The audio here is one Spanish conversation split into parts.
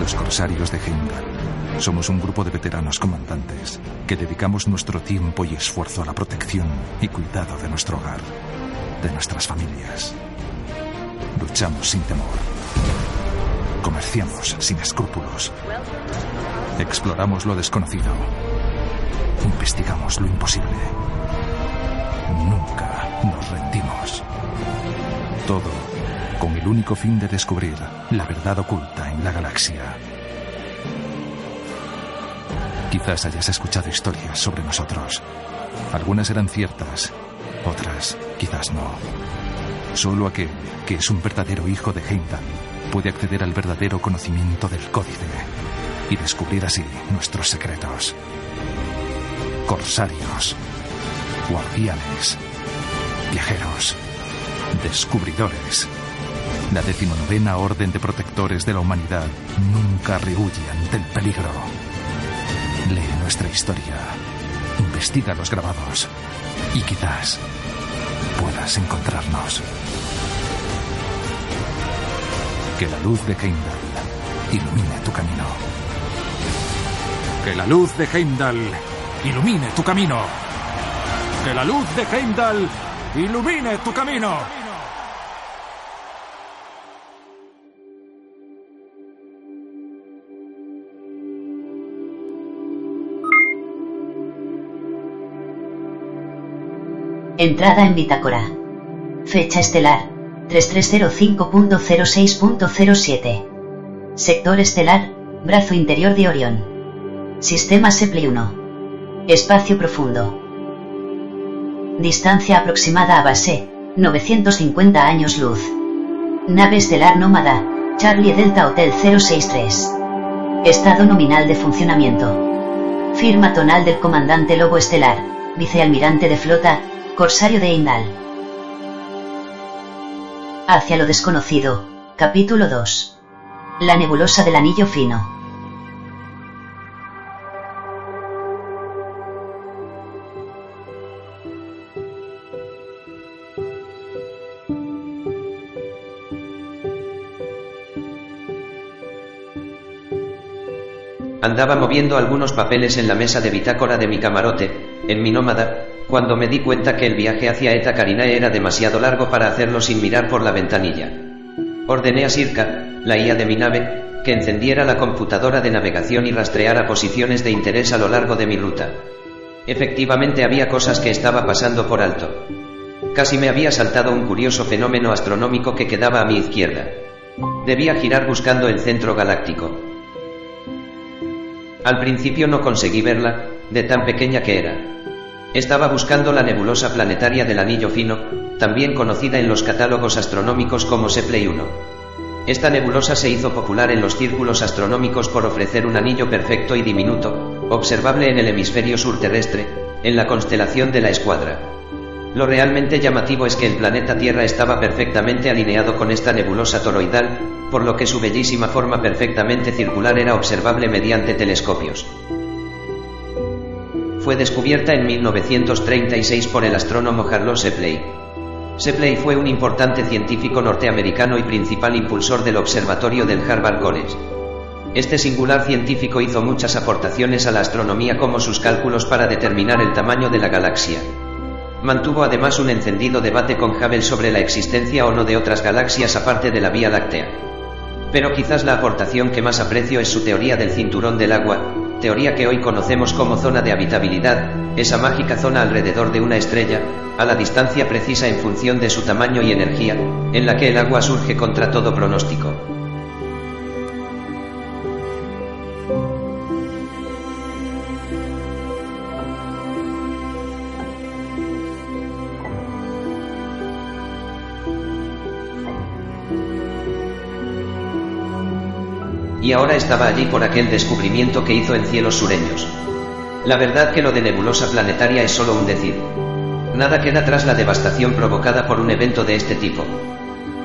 Los corsarios de Heimdall. Somos un grupo de veteranos comandantes que dedicamos nuestro tiempo y esfuerzo a la protección y cuidado de nuestro hogar, de nuestras familias. Luchamos sin temor. Comerciamos sin escrúpulos. Exploramos lo desconocido. Investigamos lo imposible. Nunca nos rendimos. Todo con el único fin de descubrir la verdad oculta en la galaxia. Quizás hayas escuchado historias sobre nosotros. Algunas eran ciertas, otras quizás no. Solo aquel que es un verdadero hijo de Heimdall puede acceder al verdadero conocimiento del códice y descubrir así nuestros secretos. Corsarios, guardianes, viajeros, descubridores. La decimonovena orden de protectores de la humanidad nunca rehuye ante el peligro. Lee nuestra historia, investiga los grabados y quizás puedas encontrarnos. Que la luz de Heimdall ilumine tu camino. Que la luz de Heimdall ilumine tu camino. Que la luz de Heimdall ilumine tu camino. Entrada en bitácora. Fecha estelar. 3305.06.07. Sector estelar. Brazo interior de Orión. Sistema Seple 1. Espacio profundo. Distancia aproximada a base. 950 años luz. Nave estelar nómada. Charlie Delta Hotel 063. Estado nominal de funcionamiento. Firma tonal del comandante Lobo Estelar, vicealmirante de flota, Corsario de Indal. Hacia lo desconocido. Capítulo 2. La nebulosa del anillo fino. Andaba moviendo algunos papeles en la mesa de bitácora de mi camarote, en mi nómada, cuando me di cuenta que el viaje hacia Eta Carinae era demasiado largo para hacerlo sin mirar por la ventanilla. Ordené a Sirka, la IA de mi nave, que encendiera la computadora de navegación y rastreara posiciones de interés a lo largo de mi ruta. Efectivamente había cosas que estaba pasando por alto. Casi me había saltado un curioso fenómeno astronómico que quedaba a mi izquierda. Debía girar buscando el centro galáctico. Al principio no conseguí verla, de tan pequeña que era. Estaba buscando la nebulosa planetaria del Anillo Fino, también conocida en los catálogos astronómicos como Sepley 1. Esta nebulosa se hizo popular en los círculos astronómicos por ofrecer un anillo perfecto y diminuto, observable en el hemisferio sur terrestre, en la constelación de la Escuadra. Lo realmente llamativo es que el planeta Tierra estaba perfectamente alineado con esta nebulosa toroidal, por lo que su bellísima forma perfectamente circular era observable mediante telescopios. Fue descubierta en 1936 por el astrónomo Harlow Shepley. Shepley fue un importante científico norteamericano y principal impulsor del observatorio del Harvard College. Este singular científico hizo muchas aportaciones a la astronomía como sus cálculos para determinar el tamaño de la galaxia. Mantuvo además un encendido debate con Hubble sobre la existencia o no de otras galaxias aparte de la Vía Láctea. Pero quizás la aportación que más aprecio es su teoría del cinturón del agua, teoría que hoy conocemos como zona de habitabilidad, esa mágica zona alrededor de una estrella, a la distancia precisa en función de su tamaño y energía, en la que el agua surge contra todo pronóstico. Y ahora estaba allí por aquel descubrimiento que hizo en cielos sureños. La verdad que lo de nebulosa planetaria es solo un decir. Nada queda tras la devastación provocada por un evento de este tipo.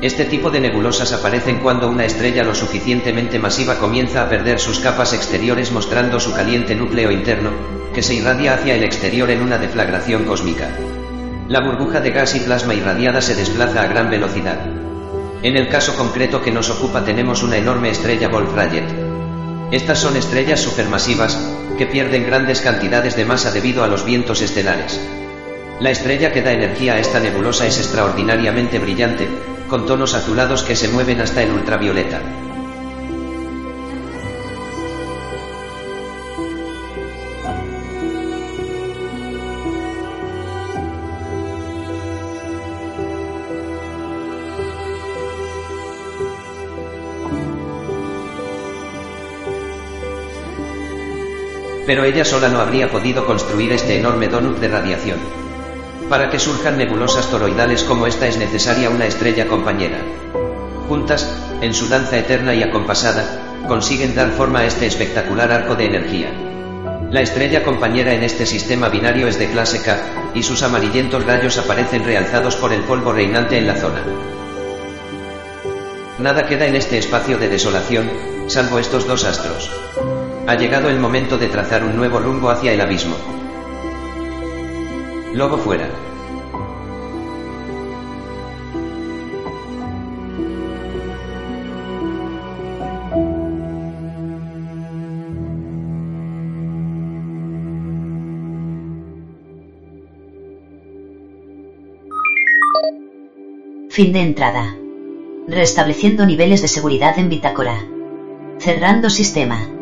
Este tipo de nebulosas aparecen cuando una estrella lo suficientemente masiva comienza a perder sus capas exteriores mostrando su caliente núcleo interno, que se irradia hacia el exterior en una deflagración cósmica. La burbuja de gas y plasma irradiada se desplaza a gran velocidad. En el caso concreto que nos ocupa tenemos una enorme estrella Wolf-Rayet. Estas son estrellas supermasivas, que pierden grandes cantidades de masa debido a los vientos estelares. La estrella que da energía a esta nebulosa es extraordinariamente brillante, con tonos azulados que se mueven hasta el ultravioleta. Pero ella sola no habría podido construir este enorme donut de radiación. Para que surjan nebulosas toroidales como esta es necesaria una estrella compañera. Juntas, en su danza eterna y acompasada, consiguen dar forma a este espectacular arco de energía. La estrella compañera en este sistema binario es de clase K, y sus amarillentos rayos aparecen realzados por el polvo reinante en la zona. Nada queda en este espacio de desolación, salvo estos dos astros. Ha llegado el momento de trazar un nuevo rumbo hacia el abismo. Lobo fuera. Fin de entrada. Restableciendo niveles de seguridad en bitácora. Cerrando sistema.